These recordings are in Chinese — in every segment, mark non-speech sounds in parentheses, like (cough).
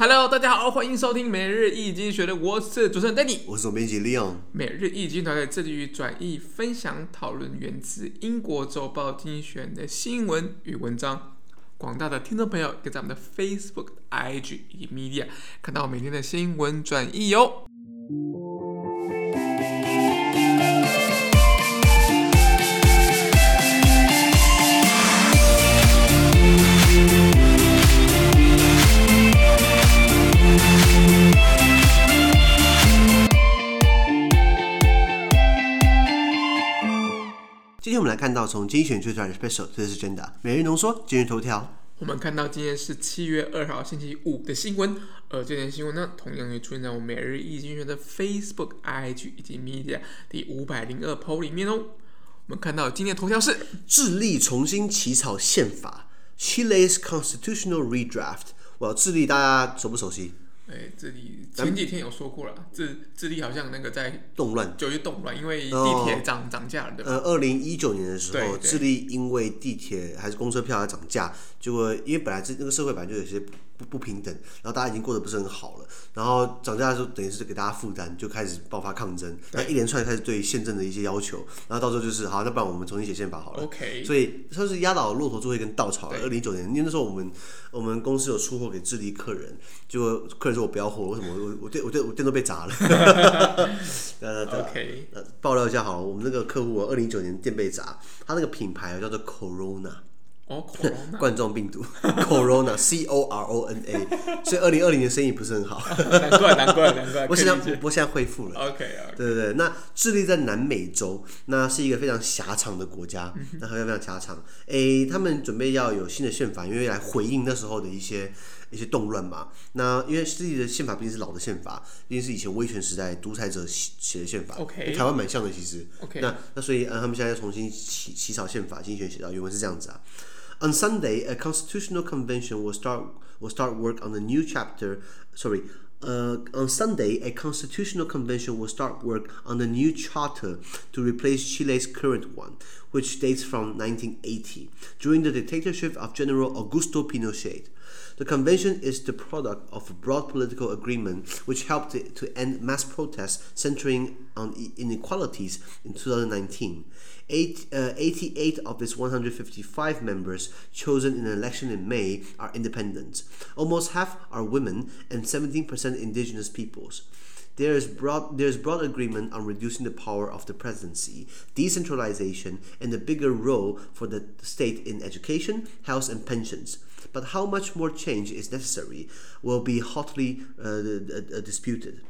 Hello，大家好，欢迎收听每日易经济学人，我是主持人 Danny，我是总编辑 Leon。每日易经团队致力于转译、分享、讨论源自英国周报精选的新闻与文章。广大的听众朋友，可以在我们的 Facebook、IG 以及 Media 看到每天的新闻转译哟。今天我们来看到从精选推出来的 Special，这是真的。每日浓缩，今日头条。我们看到今天是七月二号星期五的新闻，而这条新闻呢，同样也出现在我每日一经济学的 Facebook、IG 以及 Media 第五百零二 PO 里面哦。我们看到今天的头条是智利重新起草宪法，Chile's constitutional redraft。哇，智利大家熟不熟悉？哎，智利前几天有说过了，智智利好像那个在动乱，九月动乱，因为地铁涨涨价了，对吧？呃，二零一九年的时候，对对智利因为地铁还是公车票要涨价，结果因为本来这那个社会本来就有些。不不平等，然后大家已经过得不是很好了，然后涨价的时候等于是给大家负担，就开始爆发抗争，那一连串开始对宪政的一些要求，然后到时候就是好，那不然我们重新写宪法好了。OK，所以算是压倒骆驼最后一根稻草了。二零一九年，因为那时候我们我们公司有出货给智利客人，就客人说我不要货，为什么我我店我店我店都被砸了。(laughs) (laughs) 呃，OK，爆料一下好了，我们那个客户二零一九年店被砸，他那个品牌叫做 Corona。哦，(laughs) 冠状病毒，(laughs) Corona，C O R O N A，所以二零二零年生意不是很好。难怪，难怪，难怪。(laughs) 不过现在，不过现在恢复了。OK，对对对。那智利在南美洲，那是一个非常狭长的国家，那非常非常狭长。诶，他们准备要有新的宪法，因为来回应那时候的一些一些动乱嘛。那因为智利的宪法毕竟是老的宪法，毕竟是以前威权时代独裁者写的宪法。OK，台湾蛮像的其实。OK，那那所以呃，他们现在要重新起起草宪法，精选写到原文是这样子啊。On Sunday, a constitutional convention will start will start work on the new chapter. Sorry, uh, on Sunday, a constitutional convention will start work on the new charter to replace Chile's current one, which dates from 1980, during the dictatorship of General Augusto Pinochet. The convention is the product of a broad political agreement which helped to end mass protests centering on inequalities in 2019. Eight, uh, 88 of its 155 members chosen in an election in May are independents. Almost half are women and 17% indigenous peoples. There is broad, there is broad agreement on reducing the power of the presidency, decentralization, and a bigger role for the state in education, health, and pensions. But how much more change is necessary will be hotly uh, disputed.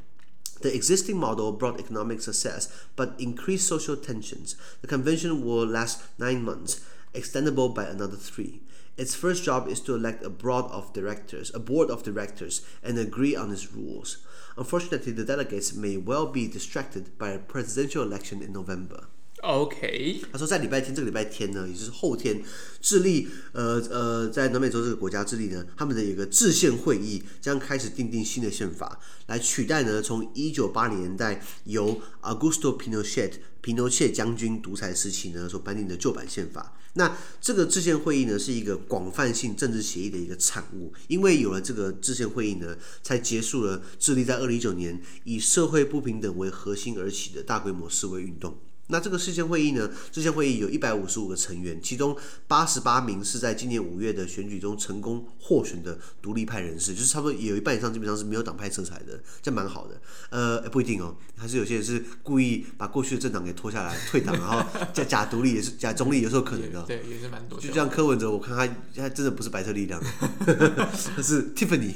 The existing model brought economic success but increased social tensions. The convention will last nine months, extendable by another three. Its first job is to elect a board of directors, a board of directors, and agree on its rules. Unfortunately, the delegates may well be distracted by a presidential election in November. OK，他说在礼拜天，这个礼拜天呢，也就是后天，智利，呃呃，在南美洲这个国家，智利呢，他们的一个制宪会议将开始订定新的宪法，来取代呢，从一九八零年代由 Augusto Pinochet 皮诺切将军独裁时期呢所颁定的旧版宪法。那这个制宪会议呢，是一个广泛性政治协议的一个产物，因为有了这个制宪会议呢，才结束了智利在二零一九年以社会不平等为核心而起的大规模示威运动。那这个制宪会议呢？制宪会议有一百五十五个成员，其中八十八名是在今年五月的选举中成功获选的独立派人士，就是差不多有一半以上基本上是没有党派色彩的，这样蛮好的。呃，不一定哦，还是有些人是故意把过去的政党给拖下来退党，然后 (laughs) 假假独立也是假中立，有时候可能的。对，也是蛮多。就像柯文哲，我看他他真的不是白色力量，他 (laughs) 是 Tiffany。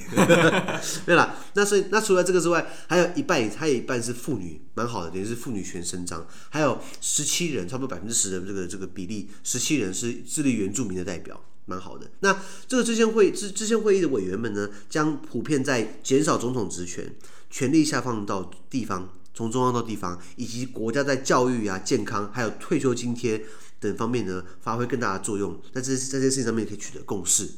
(laughs) 对了，那所以那除了这个之外，还有一半，还有一半是妇女，蛮好的，等于是妇女权伸张，还有。十七人，差不多百分之十的这个这个比例，十七人是智利原住民的代表，蛮好的。那这个制宪会制制宪会议的委员们呢，将普遍在减少总统职权、权力下放到地方，从中央到地方，以及国家在教育啊、健康还有退休津贴等方面呢，发挥更大的作用。那这在这些事情上面可以取得共识。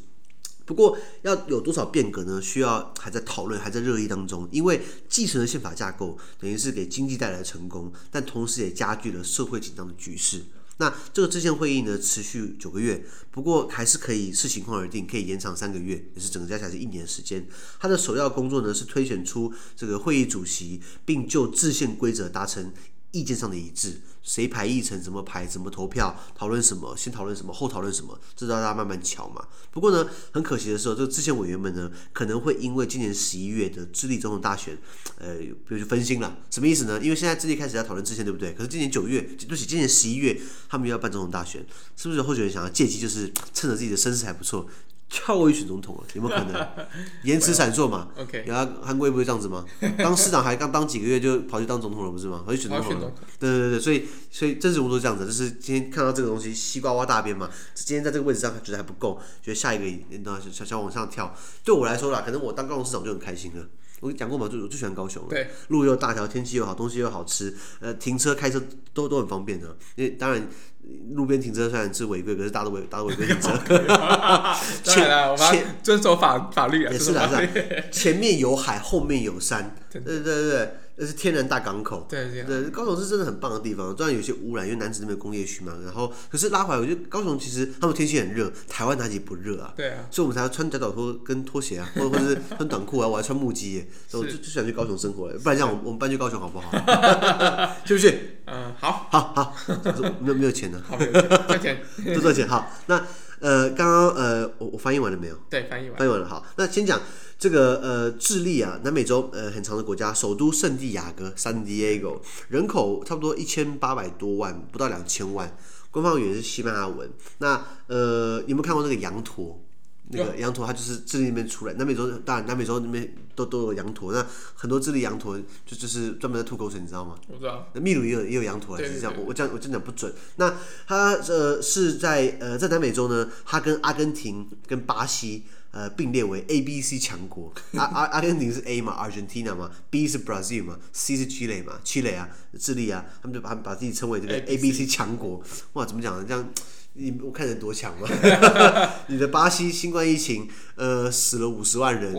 不过要有多少变革呢？需要还在讨论，还在热议当中。因为继承的宪法架构等于是给经济带来成功，但同时也加剧了社会紧张的局势。那这个制宪会议呢，持续九个月，不过还是可以视情况而定，可以延长三个月，也是整个加起来是一年时间。它的首要工作呢是推选出这个会议主席，并就制宪规则达成意见上的一致。谁排议程，怎么排，怎么投票，讨论什么，先讨论什么，后讨论什么，这大家慢慢瞧嘛。不过呢，很可惜的是，这个制宪委员们呢，可能会因为今年十一月的智利总统大选，呃，比如就分心了。什么意思呢？因为现在智利开始要讨论制宪，对不对？可是今年九月，对不起，今年十一月，他们又要办总统大选，是不是有候选人想要借机，就是趁着自己的声势还不错？(laughs) 跳过去选总统了，有没有可能？言辞闪烁嘛。(laughs) OK。然后韩国也不会这样子吗？当市长还刚当几个月就跑去当总统了，不是吗？跑去选总统了。对对对，所以所以政治人物都这样子，就是今天看到这个东西西瓜挖大边嘛。今天在这个位置上觉得还不够，觉得下一个那想想往上跳。对我来说啦，可能我当高雄市长就很开心了。我跟你讲过嘛，就我最喜欢高雄了。对。路又大条，天气又好，东西又好吃，呃，停车开车都都很方便的。因为当然。路边停车虽然是违规，可是大家都违，大家都违规停车。(laughs) 当然了，我们遵守法法律啊。也是啊，是啊。前面有海，后面有山。对对对对。那是天然大港口，对对，对，高雄是真的很棒的地方。虽然有些污染，因为南子那边工业区嘛。然后，可是拉回来，我觉得高雄其实他们天气很热，台湾哪里不热啊？对啊。所以我们才要穿夹脚拖跟拖鞋啊，或者或者是穿短裤啊，我还穿木屐耶。所以我就就想去高雄生活，不然这样我们我们搬去高雄好不好？(laughs) 去不去？嗯，好，好，好。(laughs) 没有没有钱呢？好，赚钱，多 (laughs) 赚钱。好，那呃，刚刚呃，我我翻译完了没有？对，翻译完，翻译完了。好，那先讲。这个呃，智利啊，南美洲呃很长的国家，首都圣地亚哥 （San Diego），人口差不多一千八百多万，不到两千万，官方语言是西班牙文。那呃，有没有看过那个羊驼？那个羊驼它就是智利那边出来，南美洲当然南美洲那边都都有羊驼，那很多智利羊驼就就是专门在吐口水，你知道吗？我知道。那秘鲁也有也有羊驼，是这样。我我这样我这样讲不准。那它呃是在呃在南美洲呢，它跟阿根廷跟巴西。呃，并列为 A、B、C 强国。(laughs) 阿阿阿根廷是 A 嘛，Argentina 嘛，B 是 Brazil 嘛，C 是 Chile 嘛，Chile 啊，智利啊，他们就把把自己称为这个 A、B、C 强国。哇，怎么讲呢？这样。你我看人多强嘛？(laughs) 你的巴西新冠疫情，呃，死了五十万人。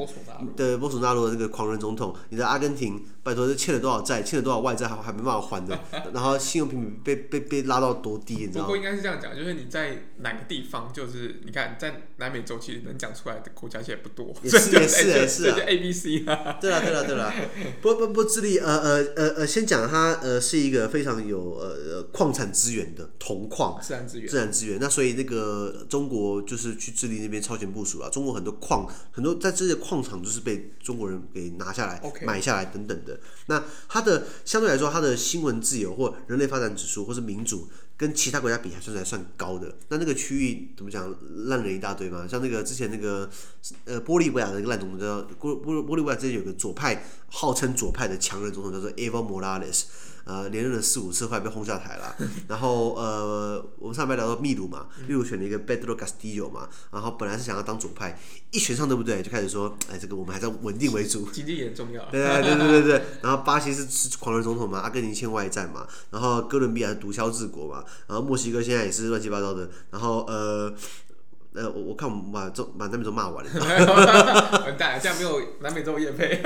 的波索纳罗的这个狂人总统，你的阿根廷，拜托这欠了多少债，欠了多少外债，还还没办法还的。(laughs) 然后信用评比被被被拉到多低，你知道吗？不过应该是这样讲，就是你在哪个地方，就是你看在南美洲，其实能讲出来的国家其实也不多。也是也是也是啊。A B C 对了对了对了，(laughs) 不不不，智利呃呃呃呃，先讲它呃是一个非常有呃矿产资源的铜矿，自然资源，自然资源。那所以那个中国就是去智利那边超前部署了。中国很多矿，很多在这些矿场就是被中国人给拿下来.买下来等等的。那它的相对来说，它的新闻自由或人类发展指数或是民主，跟其他国家比还算是还算高的。那那个区域怎么讲，烂人一大堆嘛。像那个之前那个呃玻利维亚的那个烂总统叫玻玻玻利维亚，之前有个左派号称左派的强人总统叫做 Evo Morales。呃，连任了四五次，后来被轰下台了。(laughs) 然后呃，我们上面聊到秘鲁嘛，秘鲁选了一个 Pedro Castillo 嘛，然后本来是想要当左派，一选上对不对？就开始说，哎，这个我们还是稳定为主，经济也很重要。(laughs) 对对对对对对。然后巴西是是狂人总统嘛，阿根廷欠外债嘛，然后哥伦比亚是毒枭治国嘛，然后墨西哥现在也是乱七八糟的。然后呃呃，我我看我们把中把南美洲骂完了，(laughs) 完蛋，这样没有南美洲也配。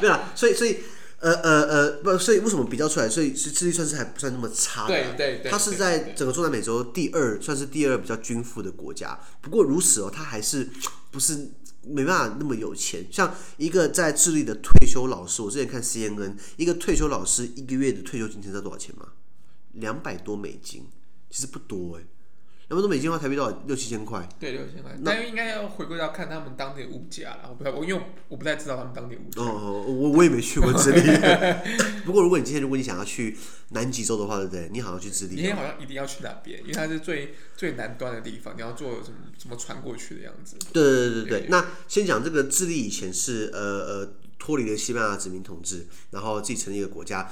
对啊，所以所以。呃呃呃，不，所以为什么比较出来？所以是智利算是还不算那么差的。对对对。它是在整个中南美洲第二，算是第二比较均富的国家。不过如此哦，它还是不是没办法那么有钱。像一个在智利的退休老师，我之前看 CNN，一个退休老师一个月的退休金知道多少钱吗？两百多美金，其实不多哎。那么多美金的话，台币多少？六七千块。对，六七千块。但应该要回归到看他们当地的物价了。我不太，我因为我不太知道他们当地物价。哦，我我也没去过智利。(laughs) 不过如果你今天如果你想要去南极洲的话，对不对？你好像去智利。你今天好像一定要去那边，因为它是最最南端的地方，你要坐什么什么船过去的样子。对对对对对。那先讲这个智利以前是呃呃脱离了西班牙殖民统治，然后自己成立一个国家。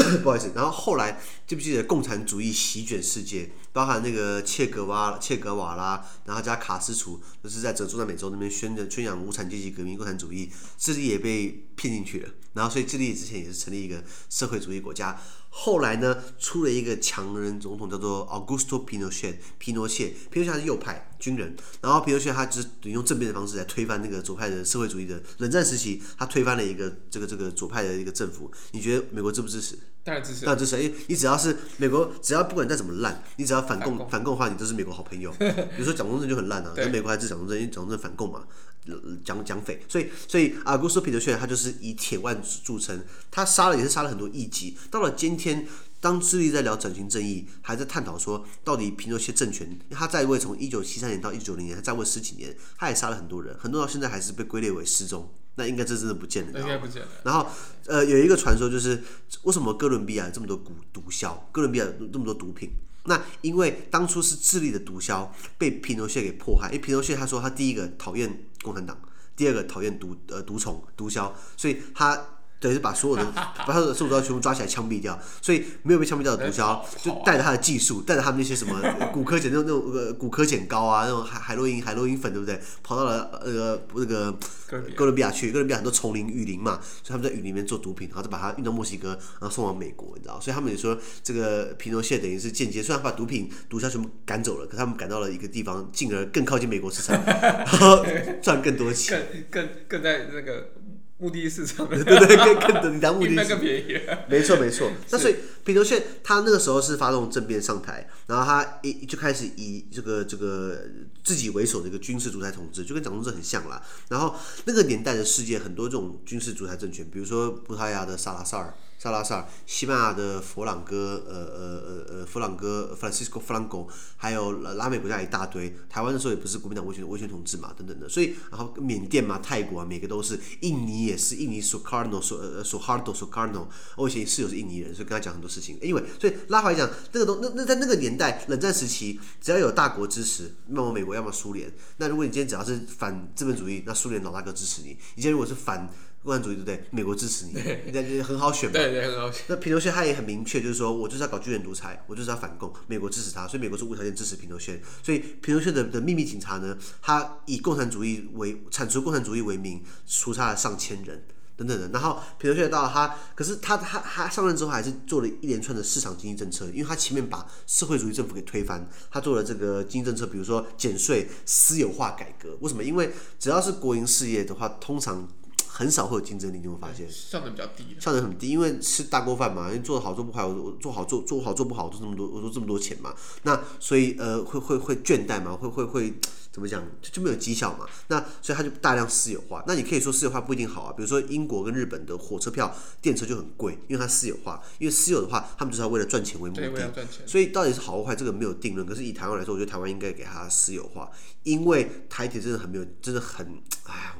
(coughs) 不好意思，然后后来记不记得共产主义席卷世界，包含那个切格瓦切格瓦拉，然后加卡斯楚，都是在中南美洲那边宣的宣扬无产阶级革命、共产主义，智利也被骗进去了。然后所以智利之前也是成立一个社会主义国家，后来呢，出了一个强人总统，叫做 Augusto Pinochet，皮诺切。皮诺切他是右派军人，然后皮诺切他就是用政变的方式来推翻那个左派的社会主义的冷战时期，他推翻了一个这个这个左派的一个政府。你觉得美国支不支持？当然支持。当然支持，因为你只要是美国，只要不管再怎么烂，你只要反共反共的话，你都是美国好朋友。(laughs) 比如说蒋中正就很烂啊，跟美国还支持蒋中正，因为蒋中正反共嘛。讲讲匪，所以所以啊，古斯皮诺切他就是以铁腕著称，他杀了也是杀了很多异己。到了今天，当智利在聊转型正义，还在探讨说到底皮诺切政权，他在位从一九七三年到一九九零年，他在位十几年，他也杀了很多人，很多到现在还是被归类为失踪。那应该这真的不见了，应该不见了。然后呃，有一个传说就是为什么哥伦比亚有这么多毒毒枭，哥伦比亚有这么多毒品？那因为当初是智利的毒枭被皮诺切给迫害，因为皮诺切他说他第一个讨厌共产党，第二个讨厌毒呃毒虫毒枭，所以他。等于是把所有的 (laughs) 把他的受毒枭全部抓起来枪毙掉，所以没有被枪毙掉的毒枭就带着他的技术，带着他们那些什么骨科碱那种那种呃骨科碱膏啊，那种海海洛因海洛因粉对不对？跑到了那个那个哥伦比亚去，哥伦比亚很多丛林雨林嘛，所以他们在雨林里面做毒品，然后再把它运到墨西哥，然后送往美国，你知道？所以他们也说这个皮诺谢等于是间接，虽然把毒品毒枭全部赶走了，可他们赶到了一个地方，进而更靠近美国市场，(laughs) 然后赚更多钱，更更更在那个。目的市场，对 (laughs) 对对，更更你当目的更便宜。没错没错。(laughs) 那所以平头炫他那个时候是发动政变上台，然后他一就开始以这个这个自己为首的一个军事独裁统治，就跟蒋中正很像啦。然后那个年代的世界很多这种军事独裁政权，比如说葡萄牙的萨拉萨尔。萨拉萨尔、西班牙的佛朗哥、呃呃呃呃佛朗哥 （Francisco Franco），还有拉美国家一大堆。台湾的时候也不是国民党威权威权统治嘛，等等的。所以，然后缅甸嘛、泰国啊，每个都是。印尼也是，印尼苏卡诺、苏呃苏哈多、苏卡诺。我以前室友是印尼人，所以跟他讲很多事情。因为，所以拉回来讲，那个东那那在那个年代，冷战时期，只要有大国支持，那么美国要么苏联。那如果你今天只要是反资本主义，那苏联老大哥支持你。你今天如果是反共产主义对不对？美国支持你，人家就很好选嘛。对对，很好选。那皮诺切他也很明确，就是说我就是要搞军人独裁，我就是要反共，美国支持他，所以美国是无条件支持皮诺切。所以皮诺切的的秘密警察呢，他以共产主义为铲除共产主义为名，屠杀了上千人等等的。然后皮诺切到了他，可是他他他上任之后还是做了一连串的市场经济政策，因为他前面把社会主义政府给推翻，他做了这个经济政策，比如说减税、私有化改革。为什么？因为只要是国营事业的话，通常很少会有竞争力，你会发现效能比较低，效能很低，因为吃大锅饭嘛，因为做的好做不好，我做好做做好做不好，做这么多，我说这么多钱嘛，那所以呃会会会倦怠嘛，会会会怎么讲就就没有绩效嘛，那所以他就大量私有化。那你可以说私有化不一定好啊，比如说英国跟日本的火车票、电车就很贵，因为它私有化，因为私有的话，他们就是要为了赚钱为目的，所以到底是好或坏这个没有定论。可是以台湾来说，我觉得台湾应该给它私有化，因为台铁真的很没有，真的很哎呀。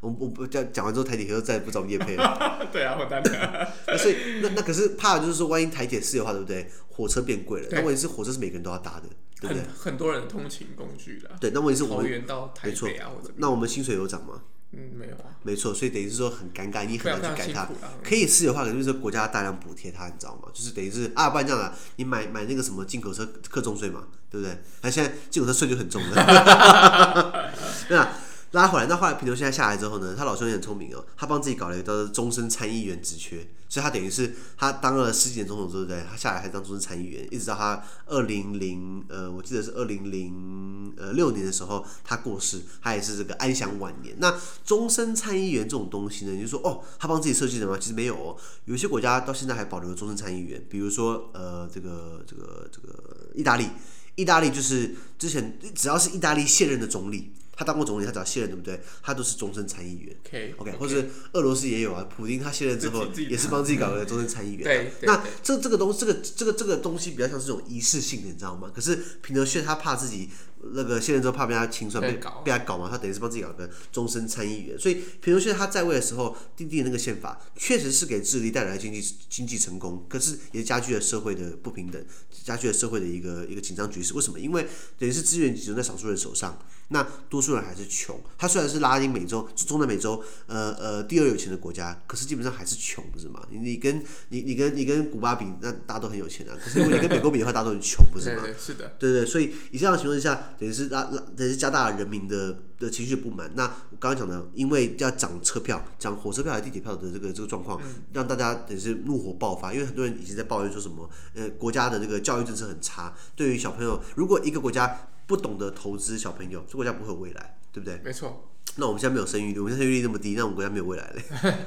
我我不讲讲完之后，台铁又再也不找业配了。(laughs) 对啊，我担心。(laughs) 所以那那可是怕就是说，万一台铁私有化，对不对？火车变贵了。那问题是火车是每个人都要搭的，对不对？很多人通勤工具啦。对，那问题是我们桃园到台北啊，或者那我们薪水有涨吗？嗯，没有啊。没错，所以等于是说很尴尬，你很难去改它。可以私有化，可是就是国家大量补贴它，你知道吗？就是等于是啊，不然这样的，你买买那个什么进口车课重税嘛，对不对？那现在进口车税就很重了。对啊。拉回来，那后来皮诺切现在下来之后呢，他老兄也很聪明哦，他帮自己搞了一个终身参议员职缺，所以他等于是他当了十几年总统，对不对？他下来还当终身参议员，一直到他二零零呃，我记得是二零零呃六年的时候他过世，他也是这个安享晚年。那终身参议员这种东西呢，你就说哦，他帮自己设计的吗？其实没有哦，有些国家到现在还保留终身参议员，比如说呃这个这个这个意大利，意大利就是之前只要是意大利现任的总理。他当过总理，他只要卸任，对不对？他都是终身参议员。OK，OK，或者俄罗斯也有啊，普京他卸任之后也是帮自己搞个终身参议员。对，那这这个东这个这个这个东西比较像是这种仪式性的，你知道吗？可是平德炫他怕自己。那个卸任之后怕被他清算，被被他搞嘛，他等于是帮自己搞个终身参议员。所以皮诺切他在位的时候订定的那个宪法，确实是给智利带来经济经济成功，可是也加剧了社会的不平等，加剧了社会的一个一个紧张局势。为什么？因为等于是资源集中在少数人手上，那多数人还是穷。他虽然是拉丁美洲、中南美洲呃呃第二有钱的国家，可是基本上还是穷，不是吗？你你跟你你跟你跟古巴比，那大家都很有钱啊。可是如果你跟美国比的话，大家都很穷，不是吗？(laughs) 对对对，是的。对对，所以以这样的情况之下。等于是拉拉等于是加大了人民的的情绪不满。那我刚刚讲的，因为要涨车票、涨火车票还是地铁票的这个这个状况，让大家等于是怒火爆发。因为很多人已经在抱怨说什么，呃，国家的这个教育政策很差，对于小朋友，如果一个国家不懂得投资小朋友，这国家不会有未来，对不对？没错。那我们现在没有生育率，我们现在生育率那么低，那我们国家没有未来嘞。(laughs)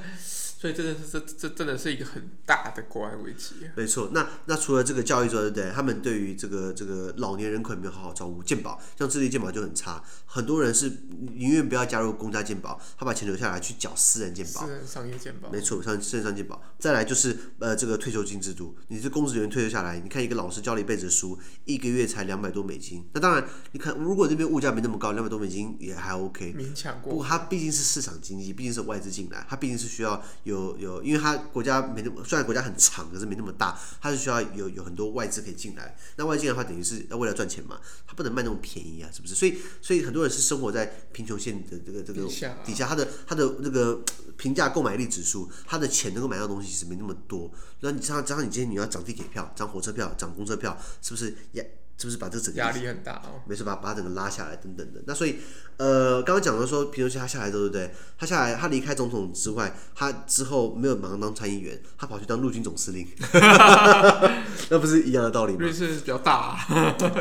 所以真的是这这真的是一个很大的国安危机。没错，那那除了这个教育之外，对不对？他们对于这个这个老年人口没有好好照顾，健保像智力健保就很差，很多人是宁愿不要加入公家健保，他把钱留下来去缴私人健保。私人商业健保。没错，像私人商业健保。再来就是呃这个退休金制度，你是公职人员退休下来，你看一个老师教了一辈子书，一个月才两百多美金。那当然，你看如果这边物价没那么高，两百多美金也还 OK。勉强过。不过它毕竟是市场经济，毕竟是外资进来，它毕竟是需要有有有，因为它。国家没那么，虽然国家很长，可是没那么大，它是需要有有很多外资可以进来。那外资进的话，等于是要为了赚钱嘛，它不能卖那么便宜啊，是不是？所以，所以很多人是生活在贫穷线的这个这个底下，他的他的那个平价购买力指数，他的钱能够买到东西其实没那么多。那你加上加上你今天你要涨地铁票、涨火车票、涨公车票，是不是也？是不是把这整个压力很大哦？没事，把把整个拉下来等等的。那所以，呃，刚刚讲的说，皮诺切他下来之后，对不对？他下来，他离开总统之外，他之后没有马上当参议员，他跑去当陆军总司令，(laughs) 那不是一样的道理吗？瑞士比较大，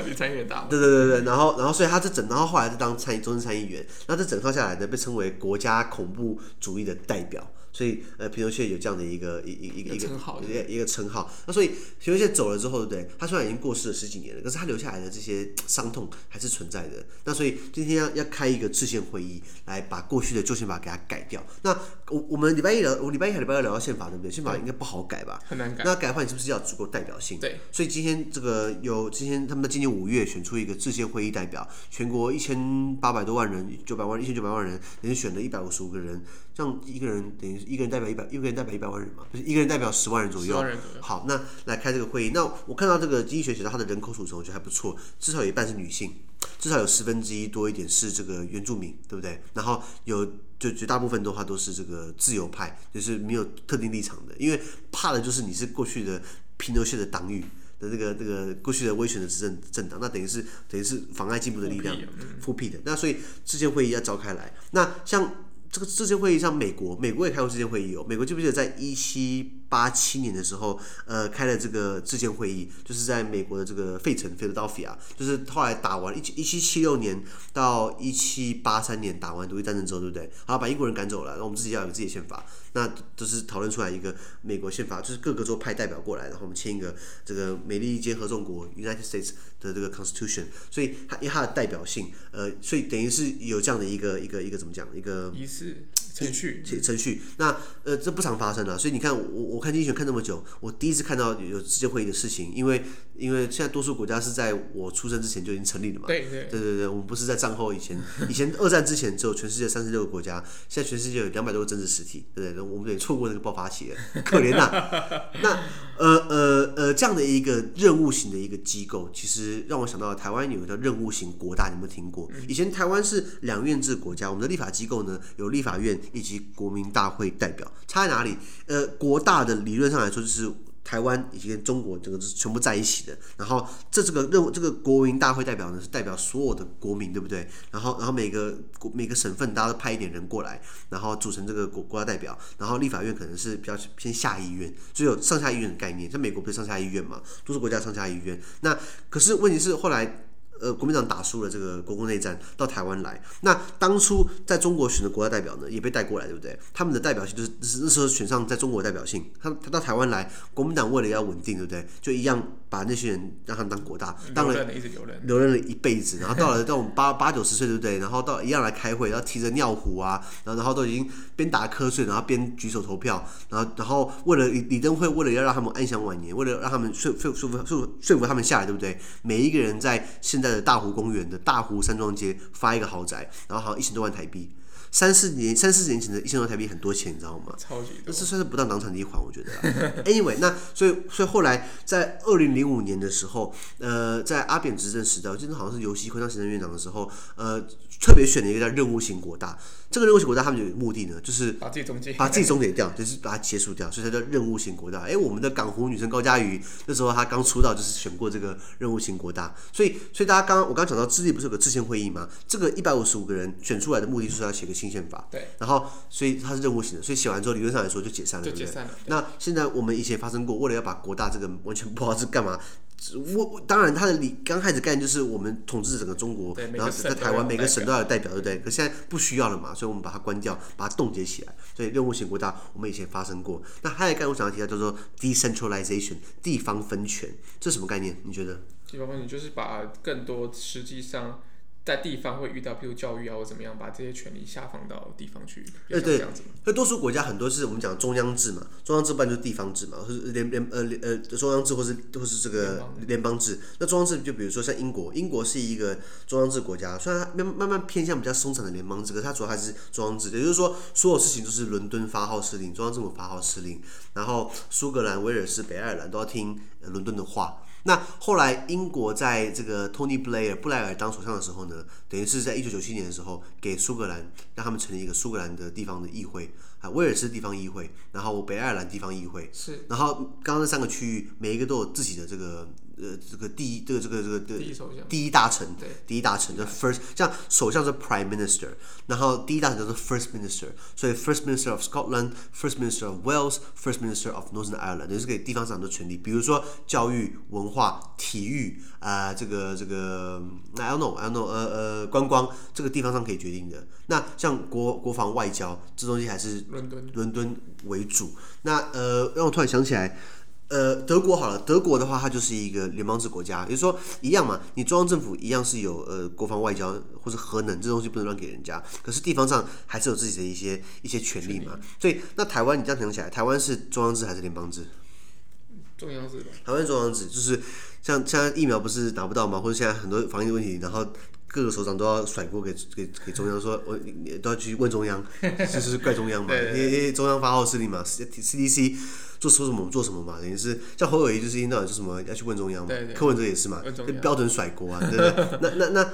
比参议员大。对对对对，然后然后所以他这整，然后后来是当参议，终身参议员。那这整套下来呢，被称为国家恐怖主义的代表。所以，呃，皮诺切有这样的一个一一一个一个一个一个称号。那所以皮诺切走了之后，对不对？他虽然已经过世了十几年了，可是他留下来的这些伤痛还是存在的。那所以今天要要开一个制宪会议，来把过去的旧宪法给它改掉。那我我们礼拜一聊，我礼拜一还礼拜二聊到宪法，对不对？宪法应该不好改吧？很难改。那改的话，你是不是要足够代表性？对。所以今天这个有今天他们在今年五月选出一个制宪会议代表，全国一千八百多万人，九百万一千九百万人，连续选了一百五十五个人，这样一个人等于一个人代表一百。一个人代表一百万人嘛，就是一个人代表十万人左右。左右好，那来开这个会议。那我看到这个经济学写到它的人口组成，我觉得还不错，至少有一半是女性，至少有十分之一多一点是这个原住民，对不对？然后有就绝大部分的话都是这个自由派，就是没有特定立场的，因为怕的就是你是过去的皮诺切的党羽的这个这个过去的威权的执政政党，那等于是等于是妨碍进步的力量，复辟的。那所以这些会议要召开来，那像。这个这些会议上，美国美国也开过这些会议哦。美国记不记得在一七八七年的时候，呃，开了这个制宪会议，就是在美国的这个费城 （Philadelphia），就是后来打完一七一七七六年到一七八三年打完独立战争之后，对不对？好，把英国人赶走了，那我们自己要有自己的宪法。那都是讨论出来一个美国宪法，就是各个州派代表过来，然后我们签一个这个美利坚合众国 （United States） 的这个 Constitution。所以它因为它的代表性，呃，所以等于是有这样的一个一个一个怎么讲一个仪式。程序程序，那呃这不常发生的，所以你看我我看经济学看那么久，我第一次看到有世界会议的事情，因为因为现在多数国家是在我出生之前就已经成立了嘛，对对对对对，我们不是在战后以前，以前二战之前只有全世界三十六个国家，现在全世界有两百多个政治实体，对不对？我们也错过那个爆发期了，可怜呐、(laughs) 啊。那呃呃呃这样的一个任务型的一个机构，其实让我想到台湾有一个叫任务型国大，你有没有听过？以前台湾是两院制国家，我们的立法机构呢有立法院。以及国民大会代表差在哪里？呃，国大的理论上来说，就是台湾以及跟中国整个是全部在一起的。然后这这个任务，这个国民大会代表呢，是代表所有的国民，对不对？然后然后每个国每个省份，大家都派一点人过来，然后组成这个国国家代表。然后立法院可能是比较偏下议院，所以有上下议院的概念。像美国不是上下议院嘛？都是国家上下议院。那可是问题是后来。呃，国民党打输了这个国共内战，到台湾来。那当初在中国选的国家代表呢，也被带过来，对不对？他们的代表性就是那时候选上在中国的代表性。他他到台湾来，国民党为了要稳定，对不对？就一样把那些人让他们当国大，当了留任了一辈子。然后到了到我们八八九十岁，对不对？然后到一样来开会，然后提着尿壶啊，然后然后都已经边打瞌睡，然后边举手投票。然后然后为了李李登辉，为了要让他们安享晚年，为了让他们说说服说服说服他们下来，对不对？每一个人在现在。大湖公园的大湖山庄街发一个豪宅，然后好像一千多万台币，三四年三四年前的一千多台币很多钱，你知道吗？超级多，这算是不当党产的一环，我觉得。(laughs) Anyway，那所以所以后来在二零零五年的时候，呃，在阿扁执政时代，我记得好像是游锡堃当行政院长的时候，呃，特别选了一个叫任务型国大。这个任务型国大他们有目的呢，就是把自己终结，把自己终结掉，就是把它结束掉，所以它叫任务型国大。哎，我们的港湖女神高佳瑜那时候她刚出道就是选过这个任务型国大，所以所以大家刚刚我刚讲到智利不是有个制宪会议吗？这个一百五十五个人选出来的目的就是要写个新宪法，对，然后所以它是任务型的，所以写完之后理论上来说就解散了，就解散了。那现在我们以前发生过，为了要把国大这个完全不知道是干嘛。我当然，他的理刚开始概念就是我们统治整个中国，然后在台湾每个省都要有代表，对不对？可现在不需要了嘛，所以我们把它关掉，把它冻结起来。所以任务型国大我们以前发生过。那还有一个我想要提到叫做 decentralization 地方分权，这什么概念？你觉得？地方分权就是把更多实际上。在地方会遇到，譬如教育啊，或怎么样，把这些权利下放到地方去。对对，那多数国家很多是我们讲中央制嘛，中央制不然就是地方制嘛，或是联联呃呃中央制，或是或是这个联邦制。那中央制就比如说像英国，英国是一个中央制国家，虽然它慢慢慢偏向比较松散的联邦制，可是它主要还是中央制，也就是说所有事情都是伦敦发号施令，中央政府发号施令，然后苏格兰、威尔士、北爱尔兰都要听伦敦的话。那后来，英国在这个 Tony Blair 布莱尔当首相的时候呢，等于是在一九九七年的时候，给苏格兰让他们成立一个苏格兰的地方的议会，啊，威尔士地方议会，然后北爱尔兰地方议会，是，然后刚刚那三个区域，每一个都有自己的这个。呃，这个第一，这个这个这个的第一首相，第一大臣，对，第一大臣的 first，像首相是 prime minister，然后第一大臣叫做 first minister，所以 first minister of Scotland，first minister of Wales，first minister of Northern Ireland，也就是给地方上的权利，比如说教育、文化、体育啊、呃，这个这个，I don't know，I don't know，呃呃，观光，这个地方上可以决定的。那像国国防、外交这东西还是伦敦伦敦为主。那呃，让我突然想起来。呃，德国好了，德国的话，它就是一个联邦制国家，也就是说一样嘛，你中央政府一样是有呃国防外交或者核能这东西不能让给人家，可是地方上还是有自己的一些一些权利嘛。所以那台湾你这样想起来，台湾是中央制还是联邦制？中央制吧。台湾中央制就是像现在疫苗不是拿不到吗？或者现在很多防疫的问题，然后各个首长都要甩锅给给 (laughs) 给中央说，我你都要去问中央，就是怪中央嘛，(laughs) 因为中央发号施令嘛，CDC。做说什么做什么嘛，等于是像侯友谊就是一天到晚说什么要去问中央嘛，对对对，柯文哲也是嘛，标准甩锅啊，对不对？那那那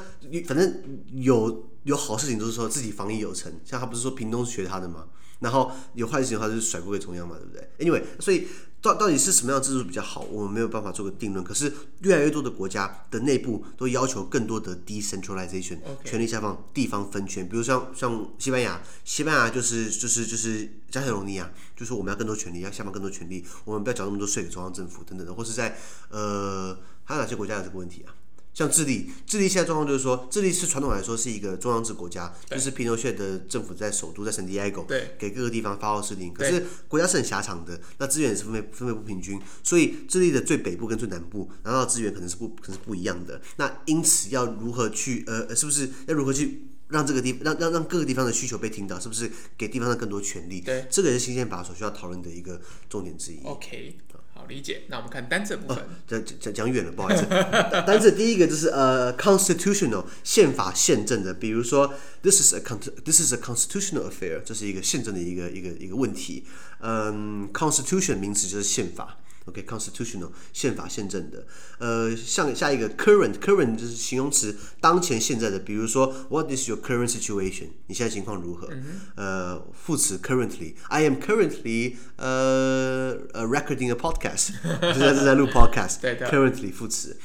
反正有有好事情都是说自己防疫有成，像他不是说屏东学他的嘛，然后有坏事情的话就是甩锅给中央嘛，对不对？Anyway，所以。到到底是什么样的制度比较好？我们没有办法做个定论。可是越来越多的国家的内部都要求更多的 decentralization，权力下放、地方分权。比如像像西班牙，西班牙就是就是就是加泰罗尼亚，就是我们要更多权利，要下放更多权利，我们不要缴那么多税给中央政府等等的。或是在呃，还有哪些国家有这个问题啊？像智利，智利现在状况就是说，智利是传统来说是一个中央制国家，就是皮诺谢的政府在首都在圣地亚哥，对，给各个地方发号施令。可是国家是很狭长的，那资源也是分配分配不平均，所以智利的最北部跟最南部拿到资源可能是不可能是不一样的。那因此要如何去呃，是不是要如何去让这个地让让让各个地方的需求被听到？是不是给地方的更多权利？对，这个也是新宪法所需要讨论的一个重点之一。OK。好理解，那我们看单字部分。讲讲讲远了，不好意思。(laughs) 单字第一个就是呃、uh,，constitutional 宪法宪政的，比如说，this is a con this is a constitutional affair，这是一个宪政的一个一个一个问题。嗯、um,，constitution 名词就是宪法。OK，constitutional、okay, 宪法宪政的，呃，像下一个 current，current 就是形容词，当前现在的，比如说 What is your current situation？你现在情况如何？嗯、呃，副词 currently，I am currently 呃呃 recording a podcast，现在正在录 podcast。对对。Currently 副词。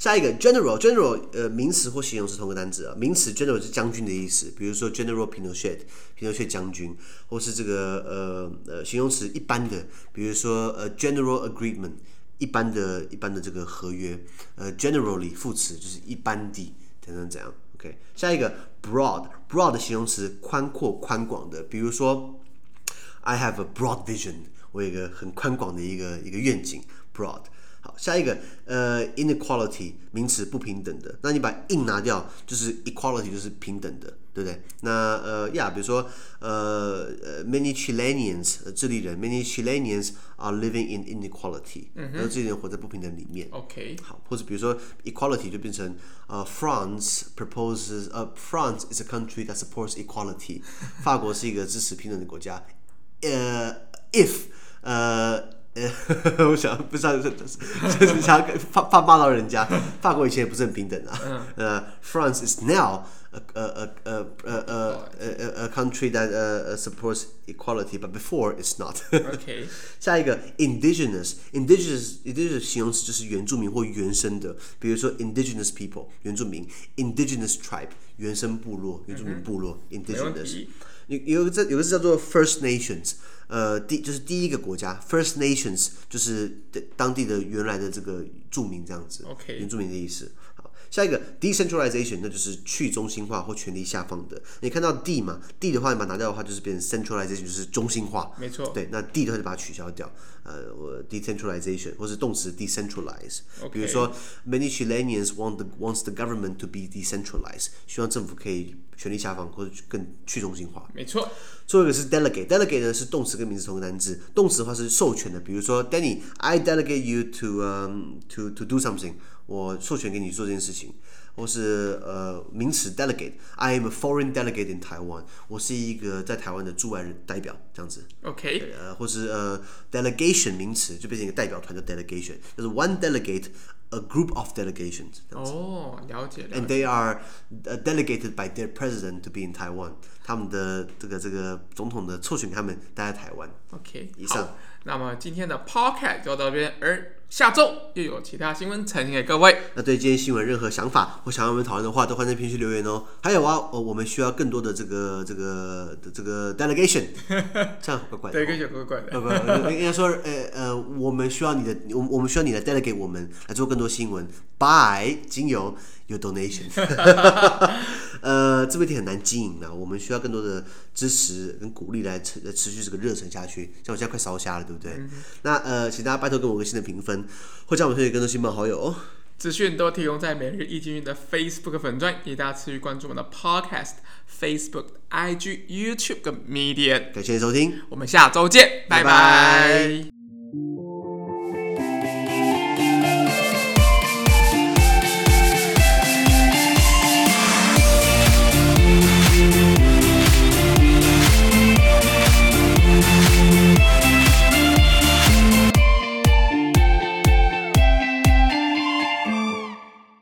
下一个 general，general 呃名词或形容词同个单词啊，名词 general 是将军的意思，比如说 General Pinochet，皮诺切将军，或是这个呃呃形容词一般的，比如说呃 general agreement，一般的一般的这个合约，呃 generally 副词就是一般的等等怎样，OK，下一个 broad，broad 形容词宽阔宽广的，比如说 I have a broad vision，我有一个很宽广的一个一个愿景，broad。好，下一个，呃，inequality 名词不平等的，那你把 in 拿掉，就是 equality 就是平等的，对不对？那呃呀，比如说，呃呃，many Chileans 智利人，many Chileans are living in inequality，嗯，然后这些人活在不平等里面。OK，好，或者比如说 equality 就变成呃，France proposes，呃，France is a country that supports equality，法国是一个支持平等的国家。呃，(laughs) if，呃。 呃，我想不知道这这是想怕怕骂到人家。法国以前也不是很平等啊。呃，France is now a a a a a a, a country that uh, supports equality, but before it's not. OK，下一个 indigenous，indigenous indigenous 形容词就是原住民或原生的，比如说 indigenous people 原住民，indigenous tribe 原生部落，原住民部落、嗯、indigenous。有有个字有个字叫做 First Nations，呃，第就是第一个国家，First Nations 就是当地的原来的这个著名这样子，OK，原住民的意思。好，下一个 Decentralization，那就是去中心化或权力下放的。你看到 D 嘛，D 的话你把它拿掉的话，就是变成 Centralization，就是中心化。没错。对，那 D 的话就把它取消掉。呃，我 Decentralization 或是动词 decentralize。比如说，Many Chileans want the wants the government to be decentralized，希望政府可以。权力下放或者更去中心化，没错。最后一个是 delegate，delegate 呢是动词跟名词同个单字。动词的话是授权的，比如说 Danny，I delegate you to um to to do something，我授权给你做这件事情。或是呃名词 delegate，I am a foreign delegate in Taiwan，我是一个在台湾的驻外人代表，这样子。OK。呃，或是呃 delegation 名词就变成一个代表团叫 delegation，就是 one delegate。A group of delegations。哦，了解了。And they are delegated by their president to be in Taiwan。他们的这个这个总统的授权，他们待在台湾。OK，以上。那么今天的 Podcast 就到这边，而下周又有其他新闻呈现给各位。那对今天新闻任何想法或想要我们讨论的话，都欢迎在评论区留言哦。还有啊，哦，我们需要更多的这个这个的这个 delegation，(laughs) 这样怪怪的。delegation 怪怪的。不不，应该说，呃呃，我们需要你的，我我们需要你来 delegate 我们来做更多新闻。By 经由 your donation。(laughs) (laughs) 呃，自媒体很难经营的，我们需要更多的支持跟鼓励来持来持续这个热忱下去。像我现在快烧瞎了，对不对？嗯、那呃，请大家拜托给我个新的评分，或将我们推荐更多新朋好友哦。资讯都提供在每日一经济的 Facebook 粉专，也大家持续关注我们的 Podcast、Facebook、IG、YouTube 跟 Medium。感谢收听，我们下周见，拜拜。拜拜。